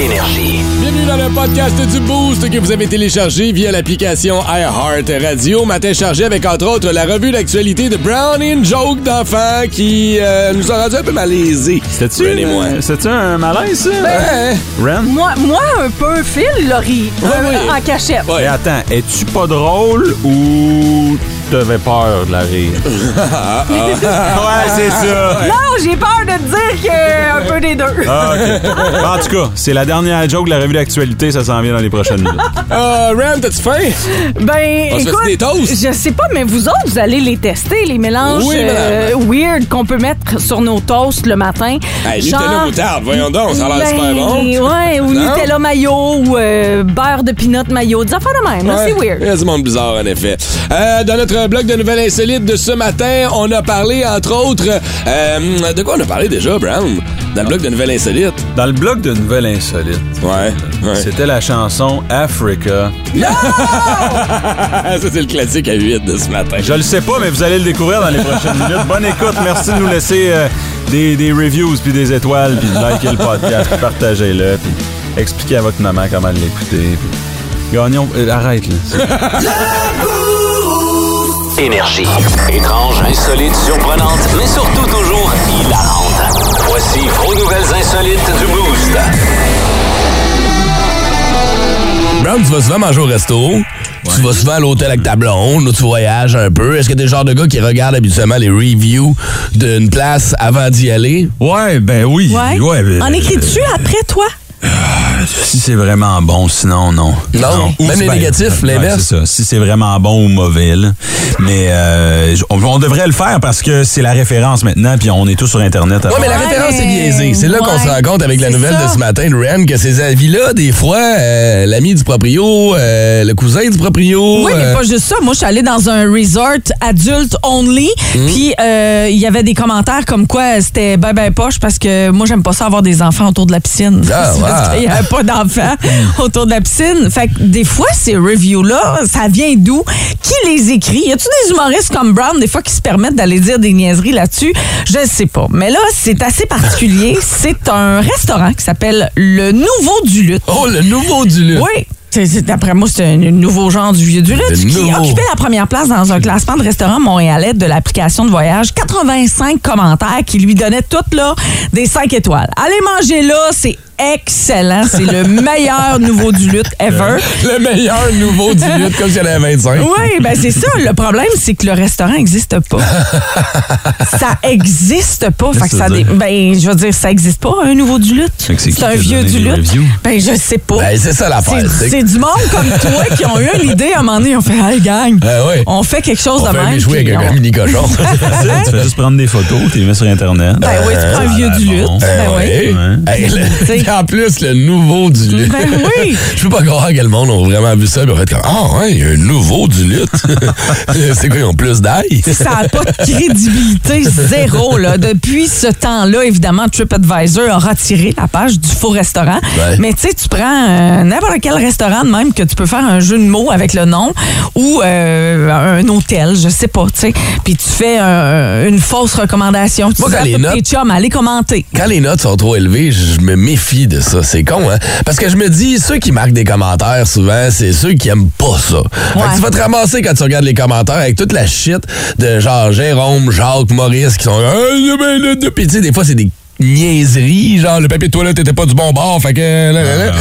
Énergie. Bienvenue dans le podcast du Boost que vous avez téléchargé via l'application iHeart Radio. Matin chargé avec entre autres la revue d'actualité de Brown in Joke d'enfants qui euh, nous a rendu un peu malaisés. C'était-tu Ren et moi. euh, c'était-tu un malaise, ça? Ben, Ren? Moi, moi, un peu, Phil, Laurie, Oui, euh, oui. en cachette. Ouais. Attends, es-tu pas drôle ou t'avais peur de la rire? ouais, c'est ça. Non, j'ai peur de te dire que un peu des deux. Ah, ok. En tout cas, c'est la dernière joke de la revue d'actualité, ça s'en vient dans les prochaines minutes. euh, Ram, t'as-tu faim? Ben, On se fait écoute, des toasts? je sais pas, mais vous autres, vous allez les tester, les mélanges Oui, euh, weird qu'on peut mettre sur nos toasts le matin. Hey, Nutella moutarde, voyons donc, ça a l'air ben, super bon. Ouais, ou Non? Nutella mayo, ou euh, beurre de peanut mayo, des affaires de même, là, c'est weird. Il y a du monde bizarre, en effet. Euh, dans notre blog de nouvelles insolites de ce matin, on a parlé, entre autres, euh, de quoi on a parlé déjà, Brown? Dans le blog de nouvelles insolites. Dans le blog de Nouvelles Insolites, Ouais, ouais. c'était la chanson Africa. Ça, c'est le classique à 8 de ce matin. Je le sais pas, mais vous allez le découvrir dans les prochaines minutes. Bonne écoute. Merci de nous laisser euh, des, des reviews, puis des étoiles, puis de liker le podcast, puis partagez-le, puis expliquez à votre maman comment l'écouter. puis Gagnons. euh, arrête, là. Énergie. Étrange, insolite, surprenante, mais surtout toujours hilarante. Voici vos nouvelles insolites du Boost. Brown, tu vas souvent manger au resto. Tu vas souvent à l'hôtel avec ta blonde, ou tu voyages un peu. Est-ce que t'es le genre de gars qui regarde habituellement les reviews d'une place avant d'y aller? Ouais, ben oui. Ouais. ben, en écris-tu après, toi? Si c'est vraiment bon, sinon, non. Non? Ou Même les ben, négatifs, ouais, l'inverse? Si c'est vraiment bon ou mauvais, là. Mais euh, on, on devrait le faire parce que c'est la référence maintenant, puis on est tous sur Internet. Ouais, mais la Ouais, référence est biaisée. C'est là qu'on se rend compte avec la nouvelle ça. de ce matin de Ren que ces avis-là, des fois, euh, l'ami du proprio, euh, le cousin du proprio. Oui, mais euh, pas juste ça. Moi, je suis allée dans un resort adulte only, Hmm. puis euh, il y avait des commentaires comme quoi c'était ben ben poche parce que moi, j'aime pas ça avoir des enfants autour de la piscine. Ah, parce wow. qu'il y avait pas d'enfants autour de la piscine. Fait que des fois, ces reviews-là, ça vient d'où? Qui les écrit? Y a-tu des humoristes comme Brown, des fois, qui se permettent d'aller dire des niaiseries là-dessus? Je sais pas. Mais là, c'est assez particulier. C'est un restaurant qui s'appelle Le Nouveau du Lutte. Oh, le nouveau du lutte. Oui. D'après moi, c'est un nouveau genre du vieux du lutte qui occupait la première place dans un classement de restaurants montréalais de l'application de voyage. 85 commentaires qui lui donnaient toutes là des 5 étoiles. Allez manger là, c'est excellent. C'est le meilleur nouveau du lutte ever. Le meilleur nouveau du lutte, comme en avait 25. Oui, ben c'est ça. Le problème, c'est que le restaurant n'existe pas. ça existe pas. Fait que ça dé-? Ben, je veux dire, ça existe pas, un nouveau du lutte. C'est un vieux du lutte. Ben, je sais pas. Ben, c'est ça l'affaire. C'est- du monde comme toi qui ont eu une idée à un moment donné. Ils ont fait Hey, gang, oui. on fait quelque chose On de même. jouer avec on- un mini cochon. tu fais juste prendre des photos, tu les mets sur Internet. Ben oui, tu prends un vieux du lutte. bon. Ben oui. Hey, le-. en plus, le nouveau du lutte. Ben oui. Je peux pas croire que le monde a vraiment vu ça et ont fait comme Ah ouais, il y a un nouveau du lutte. c'est quoi, ils ont plus d'ail? Ça n'a pas de crédibilité zéro. Là. Depuis ce temps-là, évidemment, TripAdvisor a retiré la page du faux restaurant. Ouais. Mais tu sais, tu prends euh, n'importe quel restaurant de même que tu peux faire un jeu de mots avec le nom ou euh, un hôtel, je sais pas, tu sais. Puis tu fais un- une fausse recommandation. Tu Moi, dis quand à les notes- tes chums, allez commenter. Quand les notes sont trop élevées, je me méfie de ça. C'est con, hein? Parce que je me dis, ceux qui marquent des commentaires, souvent, c'est ceux qui aiment pas ça. Fait que tu vas te ramasser quand tu regardes les commentaires avec toute la shit de genre Jérôme, Jacques, Maurice qui sont. Ah, ben. Puis tu sais, des fois, c'est des niaiseries, genre le papier de toilette était pas du bon bord, fait que... là, là, là.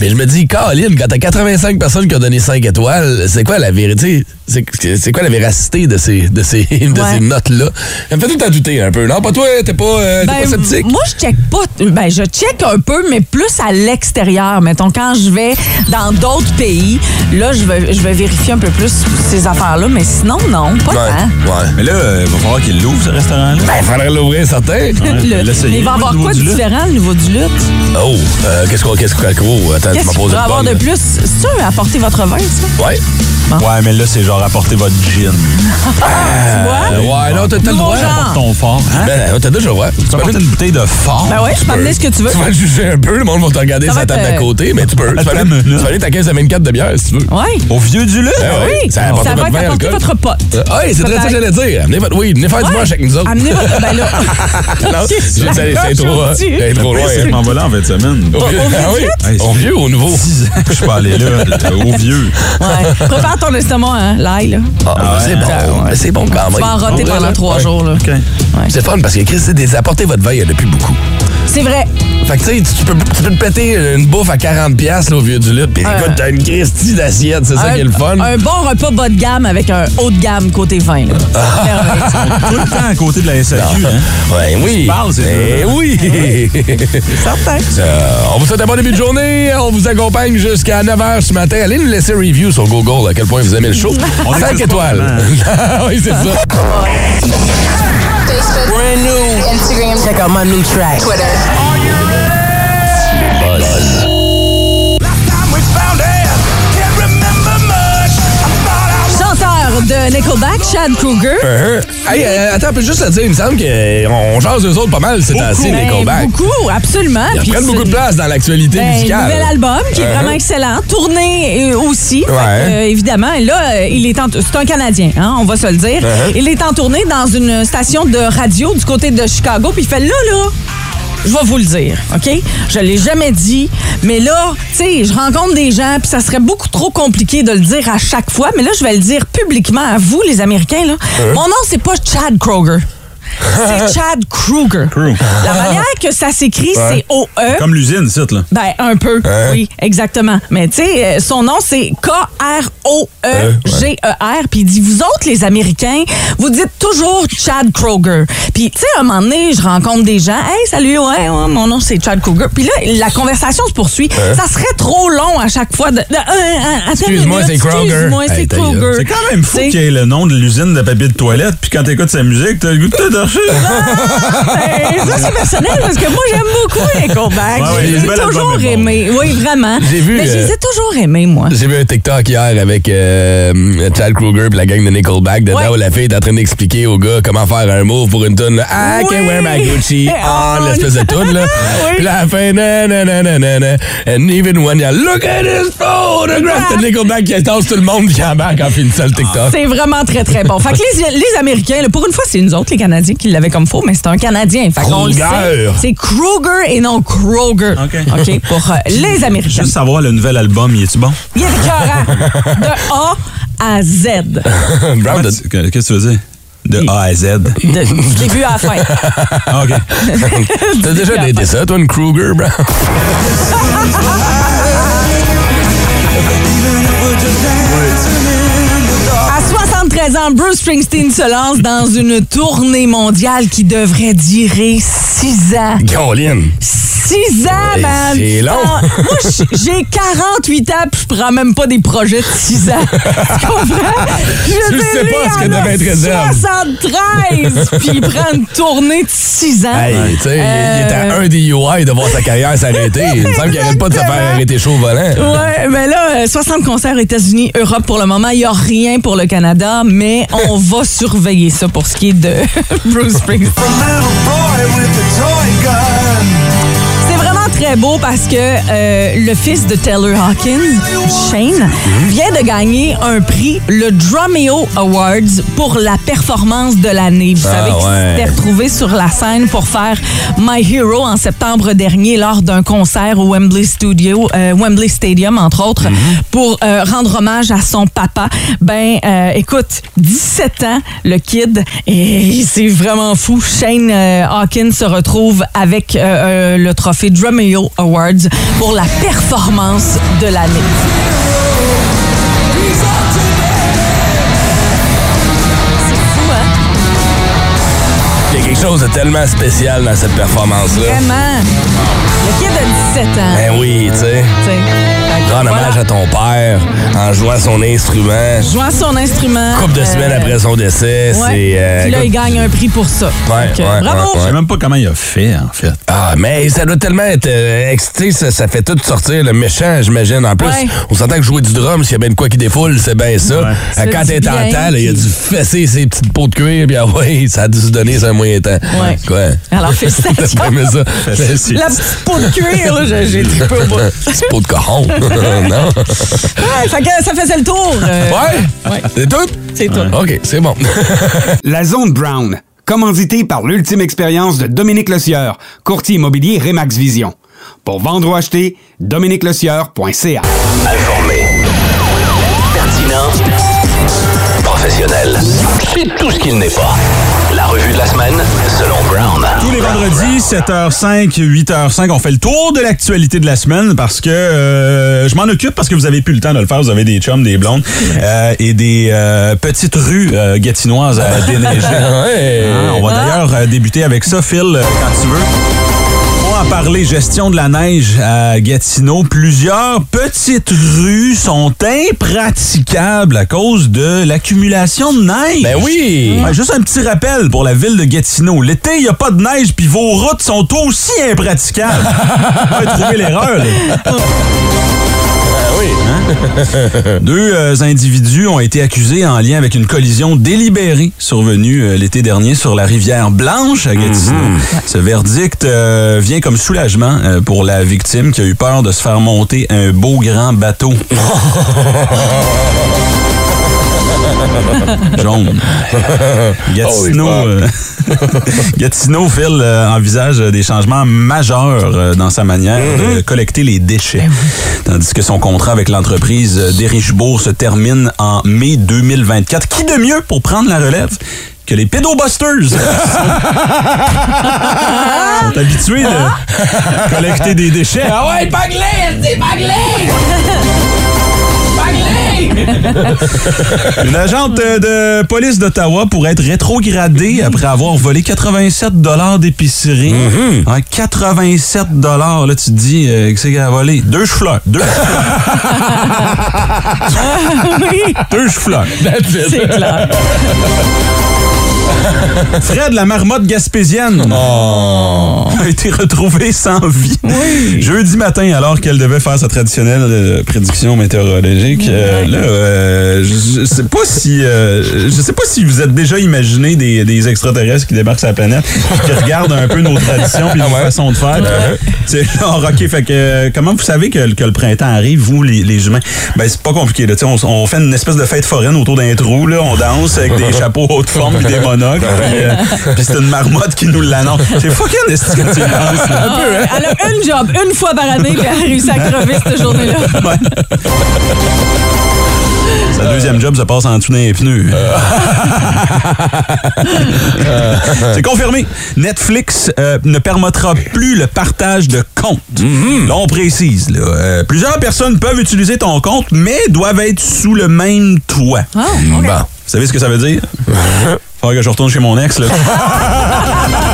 Mais je me dis, Caroline, quand t'as 85 personnes qui ont donné 5 étoiles, c'est quoi la vérité? C'est quoi la véracité de ces, de ces, de Ouais. ces notes-là? Ça me fait tout à douter un peu. Non, pas toi, t'es pas, euh, t'es Ben, pas sceptique? Moi, je check pas. Ben, je check un peu, mais plus à l'extérieur. Mettons, quand je vais dans d'autres pays, là, je vais, je vais vérifier un peu plus ces affaires-là. Mais sinon, non, pas Ouais, tant. ouais. Mais là, euh, il va falloir qu'il l'ouvre, ce restaurant-là. Ben, faudrait l'ouvrir, certain. Le- l'essayer, mais il va y avoir quoi de différent, le niveau du lutte? Oh, euh, qu'est-ce qu'on, qu'est-ce qu'on, attends, tu Qu'est-ce m'as posé une avoir de plus? C'est sûr, apporter votre vin, ça? Ouais. Ouais, mais là, c'est genre apporter votre gin. Euh, ouais, non, t'as le droit. genre. Ton fort. Hein? Ben, t'as déjà le droit. Tu peux apporter une bouteille de fort. Ben ouais, je peux amener ce que tu veux. Tu vas le juger un peu, le monde va te regarder Ça sur la table d'à euh, côté, mais tu peux. Tu vas Attends aller, tu ta caisse de 24 de bière si tu veux. Oui. Au vieux du lait? Ben oui, Oui, ça va apporter votre pote. Ah oui, c'est très ça que j'allais dire. Amenez votre weed, venez faire du moche avec nous autres. Amenez votre. Ben là. C'est c'est- La c'est trop, hein. C'est trop loin. Ouais, je m'en vais là en fin de semaine. Au vieux, ah oui? Ou au nouveau? 10 ans que je suis pas allé là, au vieux. Ouais. Ton estomac, hein, l'ail, là. Ah, ben, c'est bon. mais C'est bon quand même. Tu vas en roter pendant trois jours, là. OK. C'est fun parce que Chris, c'est des apporter votre veille, il y en a plus beaucoup. C'est vrai. Fait que tu sais, tu peux, tu peux te péter une bouffe à 40$ piastres, là, au vieux du lit, pis écoute, t'as une Christie d'assiette, c'est ça qui est le fun. un bon repas bas de gamme avec un haut de gamme côté vin. là. Ah. Tout le temps à côté de la SAQ, hein? Ouais, oui. parles, c'est Eh oui. Certain. Euh, on vous souhaite un bon début de journée. On vous accompagne jusqu'à 9h ce matin. Allez nous laisser un review sur Google à quel point vous aimez le show. On 5 écoute étoiles. oui, c'est ça. Facebook, Brand new. Instagram, Check out my new track. Twitter. De Nickelback, Chad Kruger. Uh-huh. Hey, euh, attends, on peut juste le dire, il me semble qu'on jase eux autres pas mal ces temps-ci, Ben, Nickelback. Beaucoup, absolument. Ils prennent c'est- beaucoup de place dans l'actualité Ben, musicale. nouvel album qui est vraiment excellent. Tourné euh, aussi. Fait euh, évidemment. Et là, euh, il est en- c'est un Canadien, hein, on va se le dire. Il est en tournée dans une station de radio du côté de Chicago. Puis il fait là, là. Je vais vous le dire, OK? Je l'ai jamais dit, mais là, tu sais, je rencontre des gens, puis ça serait beaucoup trop compliqué de le dire à chaque fois, mais là, je vais le dire publiquement à vous, les Américains, là. Uh-huh. Mon nom, c'est pas Chad Kroger. C'est Chad Kruger. Kruger. La manière que ça s'écrit, c'est O-E. Comme l'usine, c'est là. Ben, un peu, oui, exactement. Mais tu sais, euh, son nom, c'est K-R-O-E-G-E-R. Puis il dit, vous autres, les Américains, vous dites toujours Chad Kroger. Puis, tu sais, à un moment donné, je rencontre des gens. Hey, salut, ouais, ouais, mon nom, c'est Chad Kroger. Puis là, la conversation se poursuit. Ça serait trop long à chaque fois de. de- euh, euh, Excuse-moi, c'est Kroger. Excuse-moi, c'est Hey. Kroger. C'est quand même fou qu'il y ait le nom de l'usine de papier de toilette, puis quand t'écoutes sa musique, t'as le goût de Ben, ça, c'est personnel parce que moi, j'aime beaucoup Nickelback. Ouais, ouais, je le les ai bel album toujours est bon. Oui, vraiment. J'ai vu, Mais je les euh, ai toujours aimés, moi. J'ai vu un TikTok hier avec euh, Chad Kruger et la gang de Nickelback. Dedans, Ouais. où la fille est en train d'expliquer au gars comment faire un move pour une tune. I Oui. can wear my Gucci On. on, l'espèce de tune, là. Oui. Puis la fin, na, na, na, na, na, na. And even when you look at this photograph, de Nickelback qui tasse tout le monde qui embarque en finissant le TikTok. C'est vraiment très, très bon. Fait que les, les Américains, là, pour une fois, c'est nous autres, les Canadiens, qui l'avaient comme faux, mais c'est un Canadien. Fait qu'on le Kruger. sait. C'est Kruger et non Kroger. OK. OK, pour euh, les Américains. Juste savoir le nouvel album, il est-tu bon? Il est écœurant. De A à Z. Brown, Qu'est-ce que tu veux dire? De A à Z. De début à la fin. Ah, OK. T'as déjà daté ça, toi, une Kruger, Brown? À 73 ans, Bruce Springsteen se lance dans une tournée mondiale qui devrait durer 6 ans. Caroline. 6 ans, man! c'est long. Moi, j'ai 48 ans, puis je prends même pas des projets de 6 ans. tu comprends? Je Tu sais pas ce que devait être réserve. 73, puis il prend une tournée de 6 ans. Hey, tu sais, il- il est à Euh, un des UI de voir sa carrière s'arrêter. Il me semble qu'il arrête pas de se faire arrêter chaud au volant. Ouais, mais là, euh, 60 concerts aux États-Unis, Europe pour le moment. Il n'y a rien pour le Canada, mais on va surveiller ça pour ce qui est de Bruce Springsteen. Vraiment très beau parce que euh, le fils de Taylor Hawkins, Shane, vient de gagner un prix, le Drumeo Awards, pour la performance de l'année. Vous Ah, savez qu'il ouais. s'était retrouvé sur la scène pour faire My Hero en septembre dernier lors d'un concert au Wembley Studio, euh, Wembley Stadium entre autres, pour euh, rendre hommage à son papa. Ben, écoute, 17 ans, le kid, et c'est vraiment fou. Shane Hawkins se retrouve avec le trophée Awards pour la performance de l'année. C'est fou, hein? Il y a quelque chose de tellement spécial dans cette performance-là. Vraiment. Le kid a 17 ans. Ben oui, tu sais. Rendre hommage à ton père en jouant son instrument. Jouant son instrument. Couple de euh, semaines après son décès, ouais. c'est... euh, Puis là, il gagne un prix pour ça. Ouais, Donc, euh, ouais, bravo! ouais, Je sais même pas comment il a fait, en fait. Ah, mais ça doit tellement être euh, excité, ça, ça fait tout sortir le méchant, j'imagine. En plus, Ouais. on s'entend que jouer du drum, s'il y a bien de quoi qui défoule, c'est bien ça. Ouais. Euh, Quand t'es en temps, il a dû fesser ses petites peaux de cuir, puis ah ouais, ça a dû se donner un moyen temps. Ouais. Quoi? Alors, félicitations. Ça? La petite peau de cuir, là, j'ai trippé au bout. Petite peau de cochon. non? Ouais, fait que ça faisait le tour. euh, Ouais? Ouais. C'est tout? C'est tout. OK, c'est bon. La Zone Brown, commandité par l'ultime expérience de Dominique Lecieur, courtier immobilier Remax Vision. Pour vendre ou acheter, dominiquelecieur.ca. Informé. Pertinent. Professionnel. C'est tout ce qu'il n'est pas. La revue de la semaine, selon Brown. Tous les vendredis, 7h05, 8h05, on fait le tour de l'actualité de la semaine parce que euh, je m'en occupe parce que vous avez plus le temps de le faire. Vous avez des chums, des blondes euh, et des euh, petites rues euh, gatinoises à déneiger. ouais. Hein, on va d'ailleurs euh, débuter avec ça, Phil, euh, quand tu veux. Parler, gestion de la neige à Gatineau. Plusieurs petites rues sont impraticables à cause de l'accumulation de neige. Ben oui! Ouais, juste un petit rappel pour la ville de Gatineau. L'été, il n'y a pas de neige, puis vos routes sont aussi impraticables. Ouais, trouver l'erreur. Là. Deux euh, individus ont été accusés en lien avec une collision délibérée survenue euh, l'été dernier sur la rivière Blanche à Gatineau. Ce verdict euh, vient comme soulagement pour la victime qui a eu peur de se faire monter un beau grand bateau. Jaune. Gatineau, euh, Gatineau, Phil, euh, envisage des changements majeurs euh, dans sa manière de collecter les déchets. Tandis que son contrat avec l'entreprise d'Érichebourg se termine en mai 2024. Qui de mieux pour prendre la relève que les pédobusters? Ils sont habitués de collecter des déchets. Ah ouais! C'est! Une agente de police d'Ottawa pourrait être rétrogradée après avoir volé 87 dollars d'épicerie. Ouais, 87 dollars, là, tu te dis, euh, que c'est qu'elle a volé? Deux chou-fleurs. Deux Deux chou-fleurs. c'est clair. Fred, la marmotte gaspésienne, a été retrouvée sans vie. Jeudi matin, alors qu'elle devait faire sa traditionnelle euh, prédiction météorologique. euh, là, euh, je, je sais pas si, je sais pas si vous êtes déjà imaginé des, des extraterrestres qui débarquent sur la planète, qui regardent un peu nos traditions puis nos façons de faire. C'est genre, ok, fait que comment vous savez que, que le printemps arrive, vous les, les humains? Ben c'est pas compliqué. Là, on, on fait une espèce de fête foraine autour d'un trou. Là, on danse avec des chapeaux haute forme puis des monocles. Puis, euh, puis c'est une marmotte qui nous l'annonce. C'est fucking esti que tu lances. Ah, Elle a une job, une fois par année, puis elle a réussi à crever cette journée-là. Sa deuxième job se passe en dessous d'un pneu. C'est confirmé. Netflix euh, ne permettra plus le partage de comptes. Là, on précise. Là, Euh, plusieurs personnes peuvent utiliser ton compte, mais doivent être sous le même toit. Ah, Bon. Vous savez ce que ça veut dire? Faut que je retourne chez mon ex, là.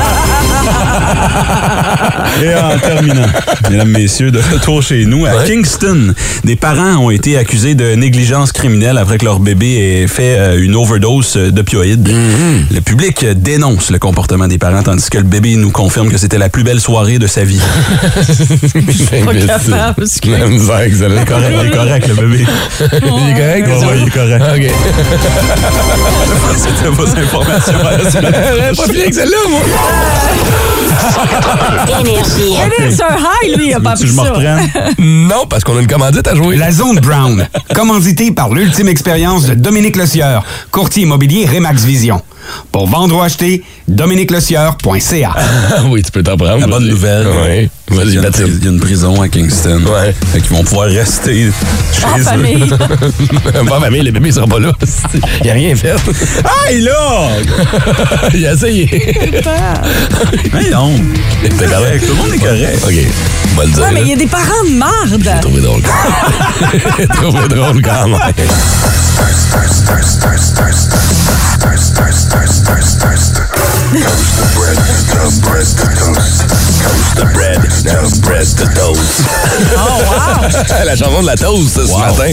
Et en terminant, mesdames, messieurs, de retour chez nous, à Kingston, des parents ont été accusés de négligence criminelle après que leur bébé ait fait euh, une overdose d'opioïdes. Le public dénonce le comportement des parents, tandis que le bébé nous confirme que c'était la plus belle soirée de sa vie. Pas capable. La misère que. Correct, il est correct, le bébé. Il est correct? Ouais, ouais, il est correct. OK. C'était vos informations pas fini avec celle-là, moi. Énergie. C'est un high, lui, il a pas pris ça. Non, parce qu'on a une commandite à jouer. La Zone Brown, commandité par l'ultime expérience de Dominique Lecieur, courtier immobilier Remax Vision. Pour vendre ou acheter, dominiquelecieur.ca. Ah oui, tu peux t'en prendre. La bonne nouvelle, Oui. il Vas-y, y, a une, Mathilde. il y a une prison à Kingston. Ouais. Fait qu'ils vont pouvoir rester chez En eux. famille. Bon, famille, les bébés seront pas là. Il a rien fait. Hey là! Il a essayé. Hey non! T'es correct. Tout le monde est correct. OK. On va le dire. Ouais, mais il y a des parents de marde. J'ai trouvé drôle. J'ai trouvé drôle quand même. Toast. la chanson de la toast, ce matin.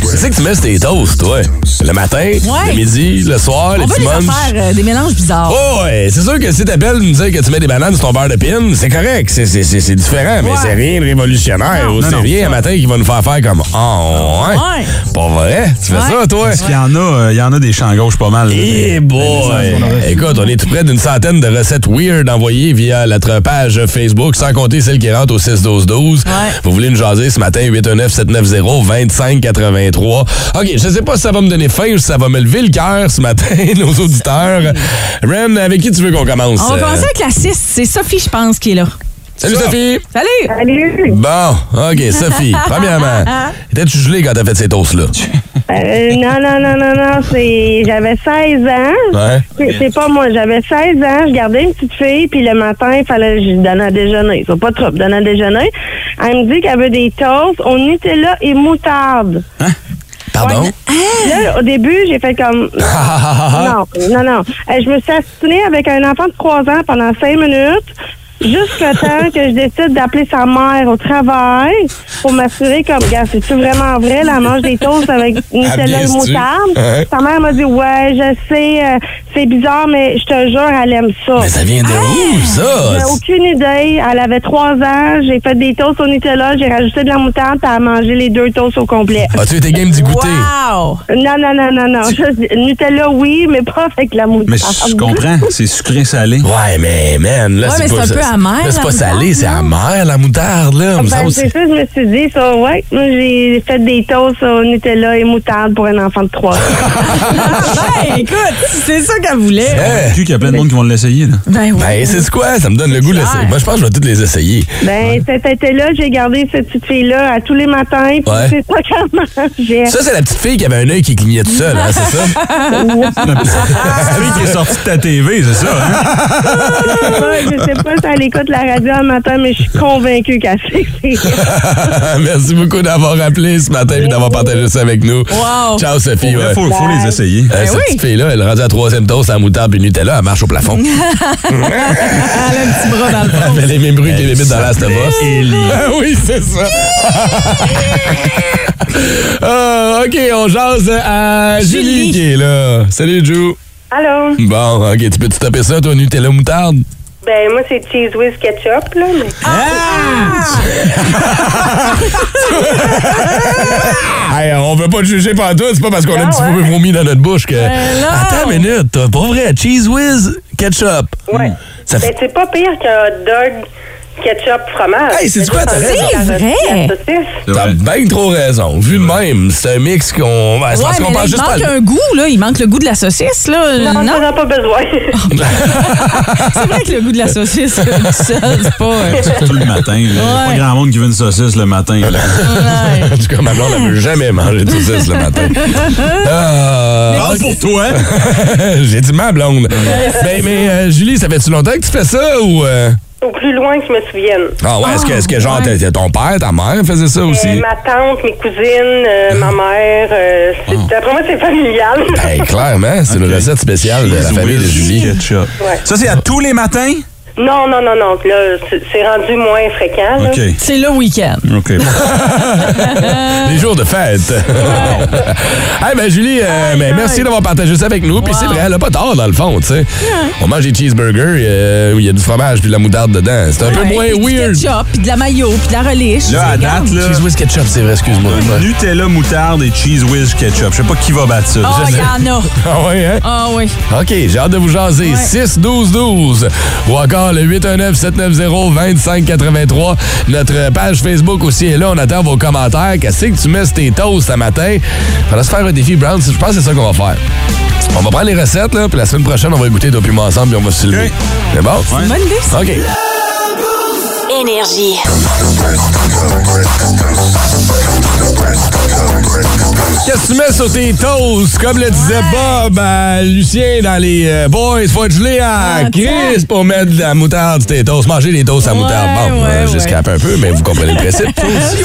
Tu sais que tu mets tes toasts, toi. Le matin, Ouais. le midi, le soir, les On va petits les munchs. faire euh, des mélanges bizarres. Oh, ouais, c'est sûr que si t'appelles nous dire que tu mets des bananes sur ton beurre de pin, c'est correct, c'est, différent, mais c'est rien de révolutionnaire. C'est rien un matin qui va nous faire faire comme Oh, ouais. Ouais. Pas vrai? Tu fais Ouais. ça, toi? Parce qu'il y en a, euh, il y en a des champs gauche pas mal. Eh boy! Écoute, on est tout près d'une centaine de recettes weird envoyées via notre page Facebook, sans compter celles qui rentrent au 6-12-12. Vous voulez nous jaser ce matin, 819-790-2583. OK, je sais pas si ça va me donner faim ou si ça va me lever le cœur ce matin, nos auditeurs. Ren, avec qui tu veux qu'on commence? On va Euh, commencer avec la 6. C'est Sophie, je pense, qui est là. Salut Sophie! Salut! Salut! Bon, OK, Sophie, premièrement, étais-tu gelé quand t'as fait ces toasts-là? Euh, non, non, non, non, non, c'est... J'avais 16 ans. Ouais. C'est- pas moi, j'avais 16 ans, je gardais une petite fille, puis le matin, il fallait que je lui donne à déjeuner. C'est pas trop, donner à déjeuner. Elle me dit qu'elle veut des toasts au Nutella et moutarde. Pardon? Là, au début, j'ai fait comme... non, non, non. Euh, je me suis assassinée avec un enfant de 3 ans pendant 5 minutes. Jusqu'à temps que je décide d'appeler sa mère au travail pour m'assurer comme, gars, c'est-tu vraiment vrai, la mange des toasts avec Nutella et Abuse-tu? moutarde? Ouais. Sa mère m'a dit, ouais, je sais, euh, c'est bizarre, mais je te jure, elle aime ça. Mais ça vient de où, J'ai ça? aucune idée. Elle avait 3 ans. J'ai fait des toasts au Nutella. J'ai rajouté de la moutarde. puis Elle a mangé les deux toasts au complet. As-tu été game d'y goûter? Wow! Non, non, non, non, non. Je- Nutella, oui, mais pas avec la moutarde. Mais je comprends, c'est sucré-salé. Ouais, mais man, là, Ouais, c'est pas c'est un peu amer, c'est pas salé, c'est amer, la moutarde, là. me Ben, c'est c'est- ça, je me suis dit, ça, ouais. Moi, j'ai fait des toasts au Nutella et moutarde pour un enfant de 3 ans. Ben, écoute, c'est ça qu'elle voulait. Vu qu'il y a plein de monde qui vont l'essayer. là. Ben oui. Ben, c'est quoi? Ça me donne le goût de clair. l'essayer. Moi, je pense que je vais toutes les essayer. Ben, cet été-là, j'ai gardé cette petite fille-là à tous les matins. Puis Ouais. c'est ça qu'elle mangeait. Ça, c'est la petite fille qui avait un œil qui clignait tout seul, hein, c'est ça? Celui qui est sorti de ta TV, c'est ça, hein? Ouais, je sais pas si elle écoute la radio un matin, mais je suis convaincue qu'elle sait que c'est Merci beaucoup d'avoir appelé ce matin et d'avoir partagé ça avec nous. Wow. Ciao, Sophie. Il ouais. faut, faut les essayer. Euh, cette oui. petite fille-là, elle est rendue à troisième à moutarde et Nutella, elle marche au plafond. Elle a un petit bras dans le elle fond. fait les mêmes bruits que les bébites dans Us. Ah oui, c'est ça. Ah, OK, on jase à Julie. Julie. qui est là. Salut, Ju. Allô? Bon, OK, tu peux-tu taper ça, toi, Nutella moutarde? Ben, moi, c'est cheese whiz ketchup, là. Mais... Hey, on veut pas te juger par toi, c'est pas parce qu'on a un Ah, petit ouais. peu vomi dans notre bouche que. non. Attends une minute, t'as pas vrai, cheese whiz, ketchup. Ouais. Ça fait. Ben, c'est pas pire qu'un hot dog ketchup fromage. Hey, c'est quoi, t'as raison? C'est vrai? T'as bien trop raison. Vu de même, c'est un mix qu'on. c'est Ouais, parce qu'on il juste pas. manque un goût, là. Il manque le goût de la saucisse, là. Non, Non, as pas besoin. c'est vrai que le goût de la saucisse, euh, c'est pas... euh, Tout le matin. là. Il a pas grand monde qui veut une saucisse le matin. là. ouais. En tout cas, ma blonde, elle veut jamais manger de saucisse le matin. Ah, Parle pour toi? J'ai dit ma blonde. Ben, mais euh, Julie, ça fait-tu longtemps que tu fais ça ou. Au plus loin que je me souvienne. Ah ouais, est-ce que, genre ouais. t'as- ton père, ta mère faisait ça aussi? Euh, ma tante, mes cousines, euh, ma mère, euh, c'est- d'après moi, c'est familial. Ben, clairement, c'est une recette spéciale de la famille de Julie. Ketchup. Ouais. Ça, c'est à tous les matins? Non, non, non, non. Là, c'est rendu moins fréquent. là. C'est le week-end. OK. Les jours de fête. hey, ben Julie, euh, ben, merci d'avoir partagé ça avec nous. Puis c'est vrai, elle a pas tort dans le fond, tu sais. On mange des cheeseburgers, euh, où il y a du fromage puis de la moutarde dedans. C'est un peu moins Puis du weird. ketchup, puis de la mayo, puis de la relish. Là, à date, là, Cheese whiz ketchup, c'est vrai, excuse-moi. Nutella, moutarde et cheese whiz ketchup. Je sais pas qui va battre ça. Ah, il y en a. Ah ouais, hein? Ah oui. OK, j'ai hâte de vous jaser. 6-12-12 ou encore le 819-790-2583. Notre page Facebook aussi est là. On attend vos commentaires. Qu'est-ce que tu mets sur tes toasts ce matin? Faudra se faire un défi Brown. Je pense que c'est ça qu'on va faire. On va prendre les recettes, là, puis la semaine prochaine, on va écouter toi puis moi ensemble, puis on va se lever. OK. C'est bon? Ouais. Bonne idée, ça. OK. Énergie. Qu'est-ce que tu mets sur tes toasts? Comme le disait Bob à Lucien dans les euh, Boys, faut être gelé à Ah, Chris pour mettre de la moutarde sur tes toasts. Manger des toasts à Ouais, moutarde. Bon, ouais, euh, ouais. un peu, mais vous comprenez le principe.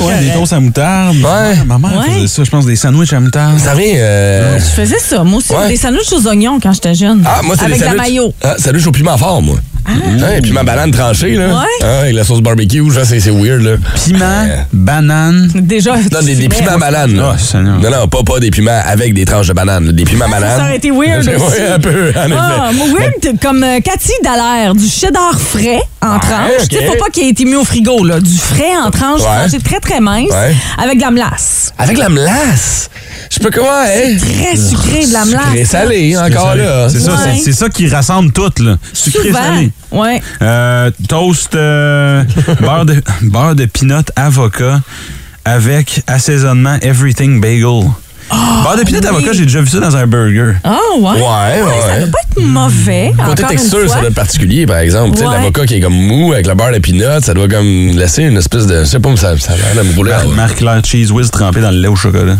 Ouais, des toasts à moutarde. Ouais. Ma mère Ouais. faisait ça, je pense, des sandwichs à moutarde. Ça vient... euh, Je faisais ça. Moi aussi, Ouais. des sandwichs aux oignons quand j'étais jeune. Ah, moi, c'est Avec des de la mayo. Ah, sandwich au piment fort, moi. Ouais, piment banane tranché, là. Ouais. Ah, avec la sauce barbecue, genre, c'est c'est weird, là. Piment, Ouais. banane. Déjà. Non, des, piments bananes. là. Ah, Seigneur. non, non, pas, pas des piments avec des tranches de banane. là. Des piments bananes. Ça aurait été weird Oui, aussi. un peu, en Ah, effet. weird, comme euh, Cathy Dallaire, du cheddar frais en tranches. ok. Tu sais, faut pas qu'il ait été mis au frigo, là. Du frais en tranches, Ouais. tranché très, très mince, Ouais. avec de la melasse. Avec la melasse? Je sais pas comment, hein? Très sucré, de la melasse. Sucré salé, encore là. C'est ça, ça qui rassemble tout, là. Sucré Souvent. salé. Ouais. Euh, toast, euh, beurre, de, beurre de peanut avocat avec assaisonnement everything bagel. beurre de peanut oui. avocat, j'ai déjà vu ça dans un burger. Ah, ouais? Ouais, Ça ouais. doit pas être mauvais. Côté texture, ça doit être particulier, par exemple. Tu sais, Ouais. l'avocat qui est comme mou avec le beurre de peanut, ça doit comme laisser une espèce de. Je sais pas, mais ça, ça a l'air de me rouler. Mar- Marc-Claire Cheese Whiz trempé dans le lait au chocolat.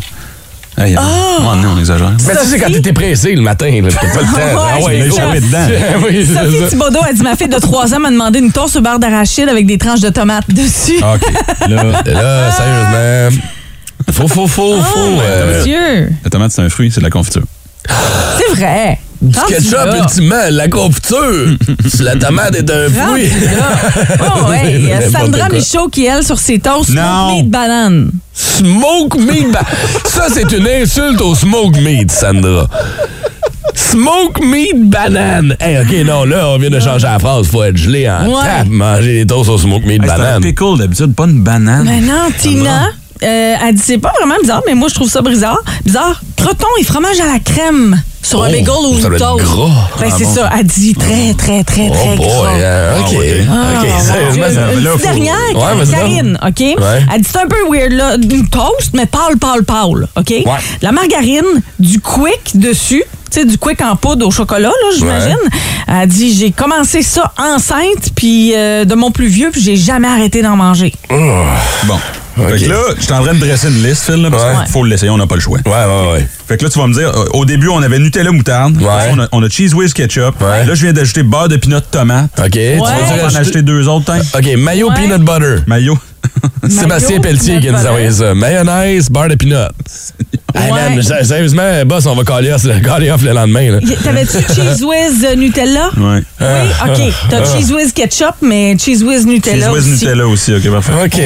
Hey, Ah! oh non, on exagère. Mais tu sais, quand t'étais pressé le matin, là, t'as pas le temps. Ouais, ah ouais, go. ça. dedans. oui, Sophie. Thibodeau a dit ma fille de 3 ans m'a demandé une toast au beurre d'arachide avec des tranches de tomates dessus. Ah, OK. Là, là, sérieusement. Faut, faut, faut, faut. Oh, euh, mon Dieu! la tomate, c'est un fruit, c'est de la confiture. C'est vrai. Du ketchup, ultimement, la confiture. la tomate est un Rendu fruit. Oh, ouais. Il y a N'importe Sandra. Michaud qui, elle, sur ses toasts, Non. smoked meat banane. Smoke meat. ba- Ça, c'est une insulte au smoke meat, Sandra. Smoke meat banane. Hey, OK, non, là, on vient de changer la phrase. Faut être gelé en Ouais. tape, manger des toasts au smoke meat Hey, c'est un banane. pickle d'habitude, pas une banane. Mais non, Tina, euh, elle dit c'est pas vraiment bizarre, mais moi je trouve ça bizarre. Bizarre. Croton et fromage à la crème sur un Oh, bagel ou ça une toast. gras. Ben, Ah c'est bon? ça. Elle dit très, très, très, très Oh boy, gras. hein, OK. Ah, ouais. Ah, OK, mon sérieusement, dernière, Ouais. Karine, OK? Ouais. Elle dit c'est un peu weird, là. Une toast, mais pâle, pâle, pâle, OK? Ouais. La margarine, du quick dessus. Tu sais, du quick en poudre au chocolat, là, j'imagine. Elle dit, j'ai commencé ça enceinte, puis euh, de mon plus vieux, puis j'ai jamais arrêté d'en manger. Bon. Fait que là, je suis en train de dresser une liste, Phil, là, parce Ouais. qu'il faut l'essayer, on n'a pas le choix. Ouais, ouais, ouais. Fait que là, tu vas me dire, au début, on avait Nutella moutarde. Ouais. On, a, on a cheese whiz ketchup. Ouais. Là, je viens d'ajouter beurre de peanut tomate. OK. Tu vas On va en rajouter- acheter deux autres, hein? OK, mayo Ouais. peanut butter. Mayo. Sébastien Mayo, Pelletier qui nous a envoyé ça. Mayonnaise, beurre de peanut. Hey, Ouais. sérieusement, boss, on va caller off, caller off le lendemain. T'avais-tu Cheese Whiz euh, Nutella? Ouais. Oui, OK. T'as Cheese Whiz ketchup, mais Cheese Whiz Nutella Cheese whiz aussi. Nutella aussi, OK, parfait. OK.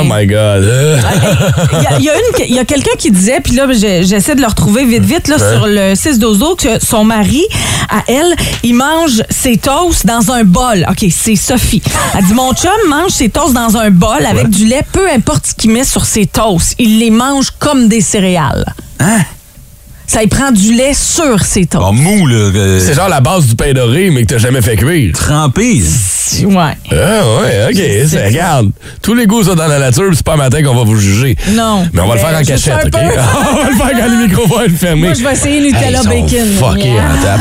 Oh my God. Il y a, y a une- il y a quelqu'un qui disait, puis là, je- j'essaie de le retrouver vite, vite, là, sur le 6 dozo que son mari, à elle, il mange ses toasts dans un bol. OK, c'est Sophie. Elle dit, mon chum mange ses toasts dans un bol avec du lait, peu importe ce qu'il met sur ses toasts. Il les mange comme des céréales. Hein? Ça, il prend du lait sur ses toasts. Bon, mou, là. euh, C'est genre la base du pain doré, mais que t'as jamais fait cuire. trempé. Ouais. Ah ouais, OK. regarde, tous les goûts sont dans la nature, puis c'est pas matin qu'on va vous juger. Non. Mais on va le faire en cachette, OK? on va le faire quand les micros vont être fermés. Moi, je vais essayer Nutella Hey, bacon. fuckés Yeah. en tape.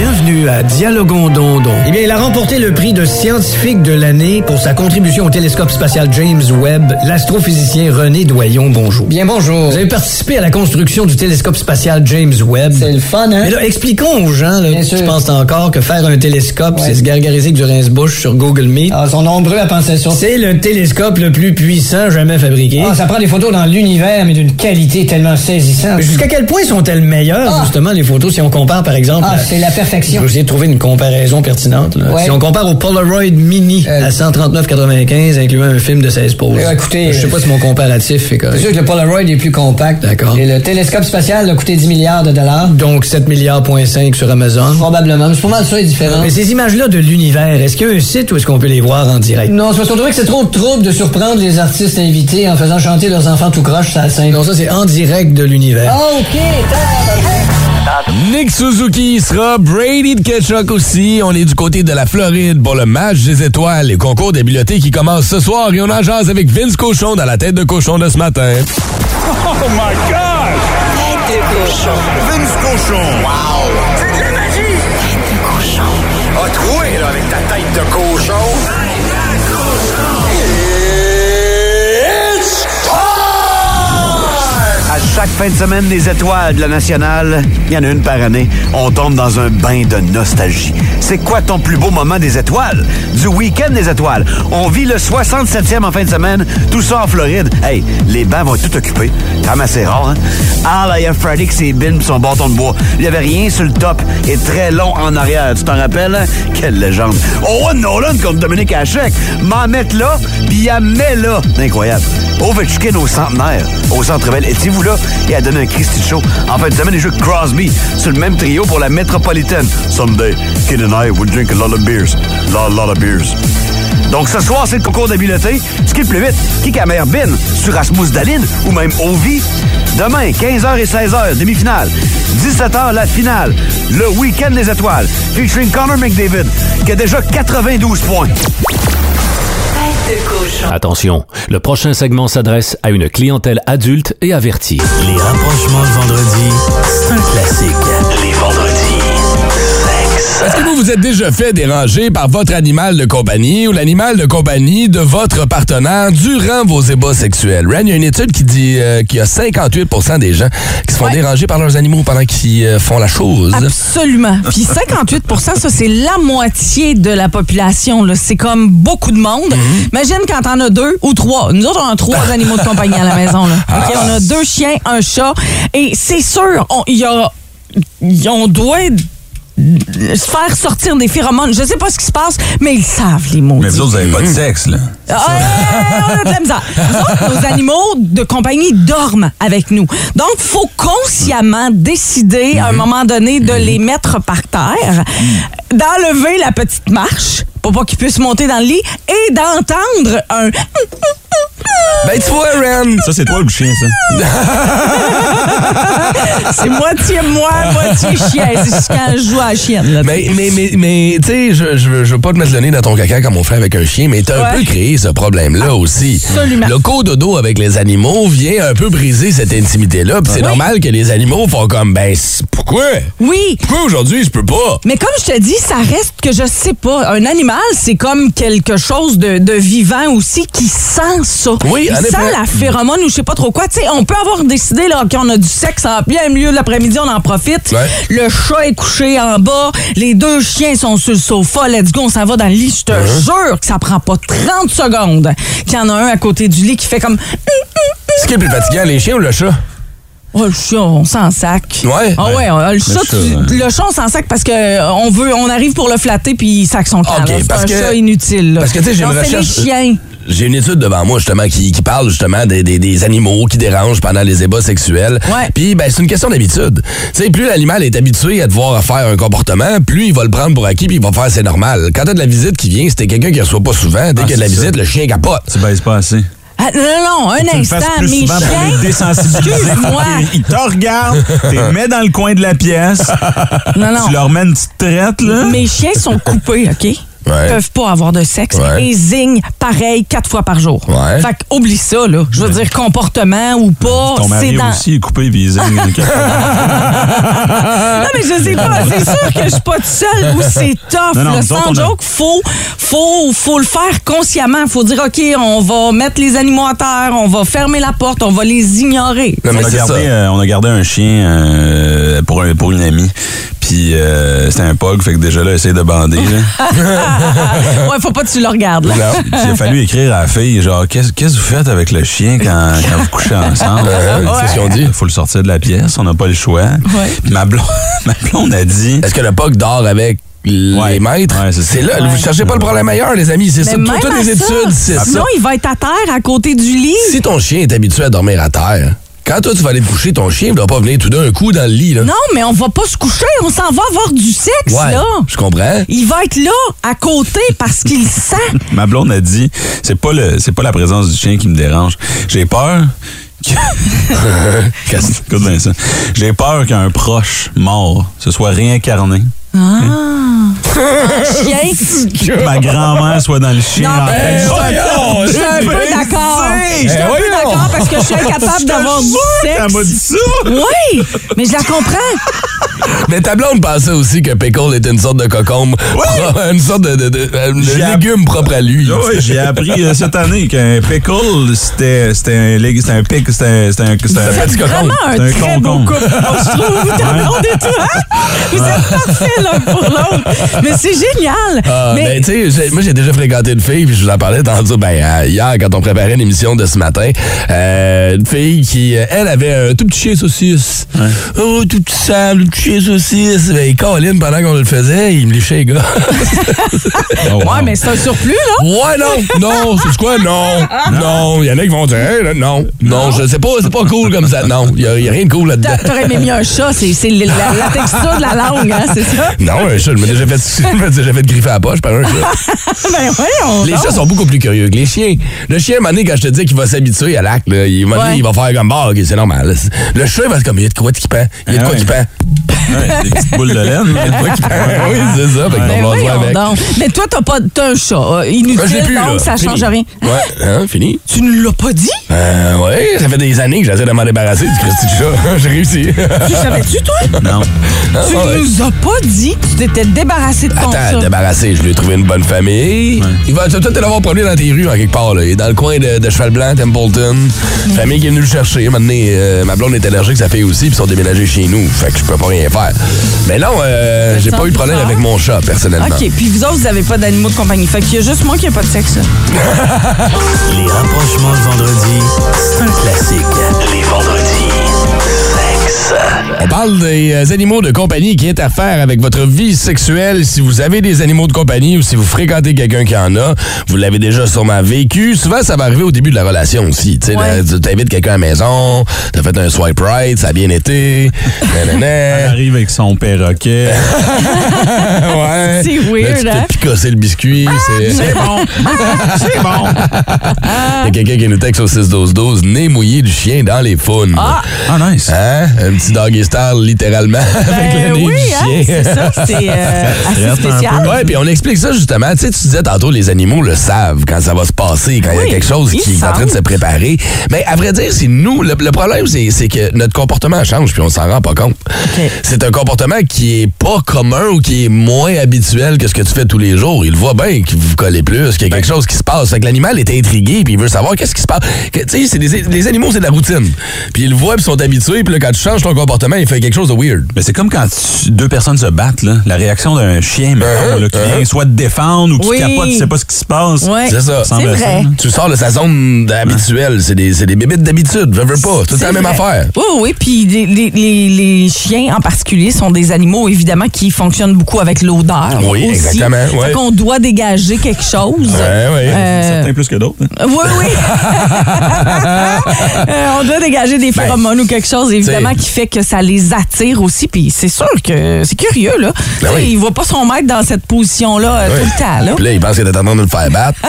Bienvenue à Dialogon Dondon. Eh bien, il a remporté le prix de scientifique de l'année pour sa contribution au télescope spatial James Webb, l'astrophysicien René Doyon. Bonjour. Bien, bonjour. Vous avez participé à la construction du télescope spatial James Webb. C'est le fun, hein? Mais là, expliquons aux gens, là, qui pensent encore que faire un télescope, c'est se gargariser que du rince-bouche sur Google Meet. Ah, ils sont nombreux à penser ça. C'est le télescope le plus puissant jamais fabriqué. Ah, ça prend des photos dans l'univers, mais d'une qualité tellement saisissante. Mais jusqu'à quel point sont-elles meilleures, justement, les photos, si on compare, par exemple... Ah, c'est la perfection. Je essayer de trouver une comparaison pertinente. là. Si on compare au Polaroid Mini à 139,95, incluant un film de 16 poses. écoutez... Je sais pas si mon comparatif est correct. C'est sûr que le Polaroid est plus compact. D'accord. Et le télescope spatial a coûté 10 milliards de dollars. Donc 7 milliards, point 5 sur Amazon. Probablement. Mais c'est pas mal ça est différent. Mais ces images-là de l'univers, est-ce qu'il y a un site où est-ce qu'on peut les voir en direct? Non, c'est parce qu'on trouvait que c'est trop de trouble de surprendre les artistes invités en faisant chanter leurs enfants tout croche sur la scène. Non, ça c'est en direct de l'univers. OK, Nick Suzuki sera, Brady de Ketchuk aussi. On est du côté de la Floride pour le match des étoiles, les concours d'habileté qui commence ce soir et on en jase avec Vince Cochon dans la tête de cochon de ce matin. Oh my God! Tête de cochon. Vince cochon. Wow! C'est de la magie! Tête de cochon. A troué, là, avec ta tête de cochon. Chaque fin de semaine des étoiles de la nationale, il y en a une par année, on tombe dans un bain de nostalgie. C'est quoi ton plus beau moment des étoiles? Du week-end des étoiles. On vit le 67e en fin de semaine, tout ça en Floride. Hey, les bancs vont être tout occupés. Quand même assez rare, hein? Al Ayafradi avec ses bines pis son bâton de bois. Il y avait rien sur le top et très long en arrière. Tu t'en rappelles? hein? Quelle légende. Owen Nolan contre Dominique Hachek. M'en mettre là, puis il met là. Incroyable. Ovechkin au centenaire, au centre belle. Étiez-vous là? Il a donné un Christy Show. En fin de semaine, il joue Crosby sur le même trio pour la métropolitaine. Someday, Kid and I will drink a lot of beers. Lot, lot of beers. Donc ce soir, c'est le concours d'habileté. Ce qui est le plus vite, qui a meilleure bin sur Rasmus Daline ou même Ovi. Demain, 15h et 16h, demi-finale. 17h, la finale. Le week-end des étoiles, featuring Connor McDavid, qui a déjà 92 points. Attention, le prochain segment s'adresse à une clientèle adulte et avertie. Les rapprochements de vendredi, c'est un classique. Les vendredis. Est-ce que vous vous êtes déjà fait déranger par votre animal de compagnie ou l'animal de compagnie de votre partenaire durant vos ébats sexuels? Ren, il y a une étude qui dit euh, qu'il y a 58% des gens qui se font déranger par leurs animaux pendant qu'ils euh, font la chose. Absolument. Puis 58% ça, c'est la moitié de la population. C'est comme beaucoup de monde. Imagine quand t'en as deux ou trois. Nous autres, on a trois animaux de compagnie à la maison. Là. OK, on a deux chiens, un chat. Et c'est sûr, on, il y a, on doit se faire sortir des phéromones. Je sais pas ce qui se passe, mais ils savent, les mots. Mais vous autres, vous n'avez pas de sexe, là. Ah, on a de la misère. Nous autres, nos animaux de compagnie dorment avec nous. Donc, faut consciemment décider à un moment donné de les mettre par terre, d'enlever la petite marche pour pas qu'ils puissent monter dans le lit et d'entendre un Ben, tu vois, Ren. Ça, c'est toi le chien, ça. c'est moitié moi, moitié chien. C'est juste quand je joue à la chienne. Là, Mais, mais, mais, mais tu sais, je, je, veux- je veux pas te mettre le nez dans ton caca comme on fait avec un chien, mais t'as un Ouais. Ah, peu créé ce problème-là aussi. Absolument. Le cododo avec les animaux vient un peu briser cette intimité-là. Puis c'est Oui. normal que les animaux font comme, ben, pourquoi? Oui. Pourquoi aujourd'hui je peux pas? Mais comme je te dis, ça reste que je sais pas. Un animal, c'est comme quelque chose de, de vivant aussi qui sent ça. Oui, Il en sent effet. la phéromone ou je sais pas trop quoi. Tu sais, on peut avoir décidé là, qu'on a du sexe en plein milieu de l'après-midi, on en profite. Ouais. Le chat est couché en bas, les deux chiens sont sur le sofa. Let's go, on s'en va dans le lit. Je te Uh-huh. jure que ça prend pas 30 secondes qu'il y en a un à côté du lit qui fait comme... Ce qui est le plus fatigant, les chiens ou le chat? Oh, le chat, on s'en sac. Ouais. Ah ouais, euh, le chat, chat, tu- ouais. le chat, on s'en sac parce que euh, on veut, on arrive pour le flatter puis il sac son camp. OK, là. C'est un que- chat inutile. là. parce que, tu sais, j'ai une c'est recherche- les chiens. J'ai une étude devant moi, justement, qui, qui parle justement des, des, des animaux qui dérangent pendant les ébats sexuels. Ouais. Puis, ben, c'est une question d'habitude. Tu sais, plus l'animal est habitué à devoir faire un comportement, plus il va le prendre pour acquis puis il va faire c'est normal. Quand t'as de la visite qui vient, c'était quelqu'un qui reçoit pas souvent. Dès Ah, qu'il y a de la ça. visite, le chien capote. Tu baises pas assez. Ah, non, non, non, un instant, mes chiens. Excuse-moi. Ils te regardent, tu les mets dans le coin de la pièce, Non, non. tu leur mets une petite traite, là. Mes chiens sont coupés, OK? Ouais. Peuvent pas avoir de sexe Ouais. et zignent pareil quatre fois par jour. Ouais. Fait que oublie ça, là. Je veux dire, comportement ou pas, Ton c'est mari dans. aussi est coupé, puis il zigne. Non, mais je sais pas. C'est sûr que je suis pas toute seule où c'est tough. Non, non, Sans on a- joke, faut, faut, faut le faire consciemment. Faut dire, OK, on va mettre les animaux à terre, on va fermer la porte, on va les ignorer. Non, mais on, a gardé, ça. euh, on a gardé un chien euh, pour, un- pour une amie. Puis euh, c'était un pug, fait que déjà là, essaye de bander. là. ouais, faut pas que tu le regardes. Là. Puis il a fallu écrire à la fille, genre, qu'est-ce que vous faites avec le chien quand, quand vous couchez ensemble? Ouais, c'est ce qu'on dit. Il faut le sortir de la pièce, on n'a pas le choix. Puis ma blonde, ma blonde a dit... Est-ce que le POC dort avec les Ouais. maîtres? Ouais, c'est ça. c'est là, vous cherchez pas le problème ailleurs, les amis. C'est ça. Toutes les études, c'est ça. Sinon, il va être à terre à côté du lit. Si ton chien est habitué à dormir à terre, quand toi tu vas aller te coucher, ton chien ne doit pas venir tout d'un coup dans le lit. Là. Non, mais on va pas se coucher, on s'en va avoir du sexe, Ouais, là. je comprends. Il va être là, à côté, parce qu'il sent. Ma blonde a dit, c'est pas le, c'est pas la présence du chien qui me dérange. J'ai peur. Écoute bien ça? J'ai peur qu'un proche mort se soit réincarné. Ah. chien. Ma grand-mère soit dans le chien. Non, en mais train de- je suis un peu- je suis un j'ai peu bien d'accord. D'accord parce que je suis incapable d'avoir du sexe. Elle m'a dit ça. Oui, mais je la comprends. Mais ta blonde pensait aussi que pickle était une sorte de cocombe. une sorte de, de- de- de J'ai app- légume propre à lui. Oui, j'ai appris euh, cette année qu'un pickle, c'était c'était un lég- c'était un pic, c'était un c'était. Vraiment un un très beau concombre. couple, je trouve. Ta blonde et toi. Vous êtes parfaits l'un pour l'autre. Mais c'est génial. Ah, mais ben, tu sais, moi, j'ai déjà fréquenté une fille, puis je vous en parlais tantôt, ben, euh, hier, quand on préparait l'émission de ce matin. Euh, une fille qui, euh, elle, avait un tout petit chien saucisse. Oh, tout petit sable, tout petit chien saucisse. Ben, Colin, pendant qu'on le faisait, il me lichait, les gars. Oh, wow. Ouais, mais c'est un surplus, là. Ouais, non, non, c'est quoi? Non, non. Il y en a qui vont dire, Hey, là, non, non, je sais pas, c'est pas cool comme ça. Non, il y, a y a rien de cool là-dedans. T'a- T'aurais aimé mieux un chat, c'est la, la texture de la langue, hein, c'est ça? Non, un chat, je m'ai déjà fait, déjà fait griffer à la poche par un chat. ben voyons Les donc. chats sont beaucoup plus curieux que les chiens. Le chien, à un moment donné, quand je te dis qu'il va s'habituer l'acte, là, il, Ouais. il va faire comme bah, ok, c'est normal. Le il va être comme il y a de quoi qui pend. Il y a de Ah quoi ouais. qui pend. Ouais, des petites boules de laine. Oui, c'est ça. Fait qu'on Ben va jouer voyons avec. donc. Mais toi, t'as pas t'as un chat euh, inutile, Ben, je l'ai plus, donc là. ça Fini. change rien. Ouais, hein, fini. Tu ne l'as pas dit? Euh, ouais, ça fait des années que j'essaie de m'en débarrasser du Christy chat. J'ai réussi. Tu savais-tu, toi? Non. Ah, Tu ouais. nous as pas dit que tu t'étais débarrassé de ton Attends, chat. débarrassé, je lui ai trouvé une bonne famille. Il va peut-être l'avoir promené dans tes rues en quelque part. Là. Il est dans le coin de, de Cheval Blanc, Templeton. Famille qui est venue le chercher. Maintenant, euh, ma blonde est allergique, sa fille aussi, puis ils sont déménagés chez nous. Fait que je peux pas rien faire. Mais non, euh, j'ai pas eu de problème bizarre. avec mon chat, personnellement. OK, puis vous autres, vous avez pas d'animaux de compagnie. Fait qu'il y a juste moi qui n'ai pas de sexe. Les rapprochements de vendredi, c'est un classique. Les vendredis, On parle des euh, animaux de compagnie qui interfèrent avec votre vie sexuelle. Si vous avez des animaux de compagnie ou si vous fréquentez quelqu'un qui en a, vous l'avez déjà sûrement vécu. Souvent, ça va arriver au début de la relation aussi. Tu sais, Ouais. là, tu invites quelqu'un à la maison, t'as fait un swipe right, ça a bien été. Elle arrive avec son perroquet. ouais. C'est Là, weird, tu hein? le biscuit. c'est C'est bon. C'est bon. Il y a quelqu'un qui nous texte au 6-12-12, nez mouillé du chien dans les faunes. Ah! Ah, nice. Hein? Un petit doggy style, littéralement, avec Ben le nez oui, du hein, chien. c'est ça. C'est euh, assez spécial. Ouais, puis on explique ça justement. Tu sais, tu disais tantôt, les animaux le savent quand ça va se passer, quand il y Oui, a quelque chose qui est en train de se préparer. Mais à vrai dire, c'est nous. Le, le problème, c'est que notre comportement change, puis on s'en rend pas compte. C'est un comportement qui est pas commun ou qui est moins habituel que ce que tu fais tous les jours. Il voit bien que vous collez plus, qu'il y a quelque chose qui se passe. Fait que l'animal est intrigué, puis il veut savoir qu'est-ce qui se passe. Tu sais, les animaux, c'est de la routine. Puis ils le voient, puis ils sont habitués, puis là, quand tu changes ton comportement, il fait quelque chose de weird. Mais c'est comme quand tu- deux personnes se battent, là. La réaction d'un chien, là, qui vient soit te défendre ou qui Oui. capote, tu sais pas ce qui se passe. Ouais. C'est ça. C'est vrai. là. Tu sors de sa zone habituelle. C'est des, c'est des bébites d'habitude. Je veux pas. C'est la même vrai. affaire. Oui, oui. Puis les, les- les- les chiens en particulier sont des animaux, évidemment, qui fonctionnent beaucoup avec l'odeur. Oui, aussi. exactement, ouais. Fait qu'on doit dégager quelque chose. Ouais, ouais. Euh, Certains plus que d'autres. hein. Oui, oui. Euh, on doit dégager des Ben, phéromones ou quelque chose, évidemment. Qui fait que ça les attire aussi. Puis c'est sûr que c'est curieux, là. Ben oui. Il voit pas son maître dans cette position-là euh, tout le temps, là. Puis là, il pense que t'es en train de le faire battre.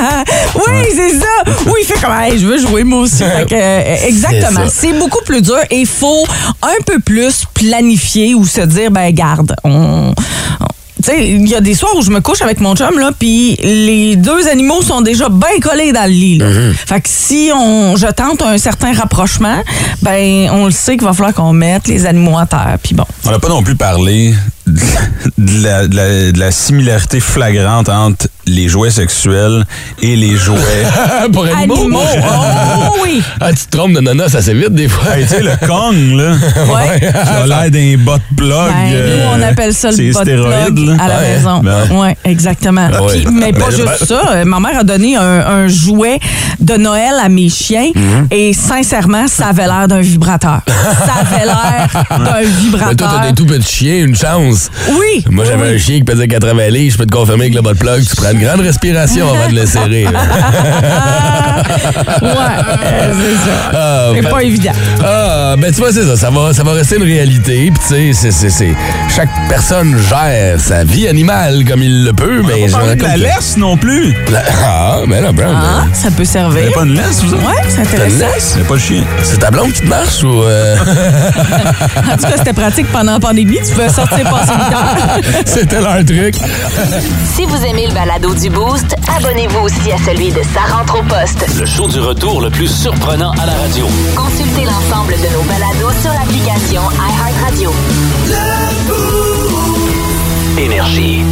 Oui, c'est ça. Oui, il fait comme, hey, je veux jouer moi aussi. Fait que, euh, exactement. C'est beaucoup plus dur et il faut un peu plus planifier ou se dire, ben, garde, on. on- tu sais, il y a des soirs où je me couche avec mon chum, là, puis les deux animaux sont déjà bien collés dans le lit. Là. Mm-hmm. Fait que si on, je tente un certain rapprochement, ben, on le sait qu'il va falloir qu'on mette les animaux à terre. Puis bon. On n'a pas non plus parlé de la, de la- de la similarité flagrante entre les jouets sexuels et les jouets. Pour animaux. Animaux. Oh, oui. Ah, tu te trompes de nonos assez vite, des fois. Hey, tu sais, le Kong, là, Ouais. qui a l'air d'un bot plug. Ben, nous, on appelle ça le bot là. à la Ouais. maison. Ben Oui, exactement. Ouais. Puis- mais pas Ben, juste ben- ça. Euh, Ma mère a donné un, un jouet de Noël à mes chiens Mhm. et sincèrement, ça avait l'air d'un vibrateur. ça avait l'air d'un Mais toi, vibrateur. t'as des tout petits chiens, une chance. Oui. Moi, j'avais oui. un chien qui pesait 80 livres. Je peux te confirmer que le bot plug, tu prends une grande respiration avant de le serrer. Ouais, euh, c'est ça. Ah, C'est ben- pas évident. Ah, ben tu vois, c'est ça. Ça va, ça va rester une réalité. Puis tu sais, c'est- c'est- c'est- chaque personne gère sa vie animale comme il le peut. Mais parler me de la laisse non plus. La- Ah, ben là, Brown. Ah, euh, ça peut Vous servir. n'avez pas une laisse, vous? Ouais, c'est T'as une intéressant. laisse? C'est pas le chien. C'est ta blonde qui te marche ou. euh? En tout cas, c'était pratique pendant la pandémie. Tu pouvais sortir passer C'était leur truc. Si vous aimez le balado du Boost, abonnez-vous aussi à celui de Sa rentre au poste. Le show du retour le plus surprenant à la radio. Consultez l'ensemble de nos balados sur l'application iHeartRadio. Énergie.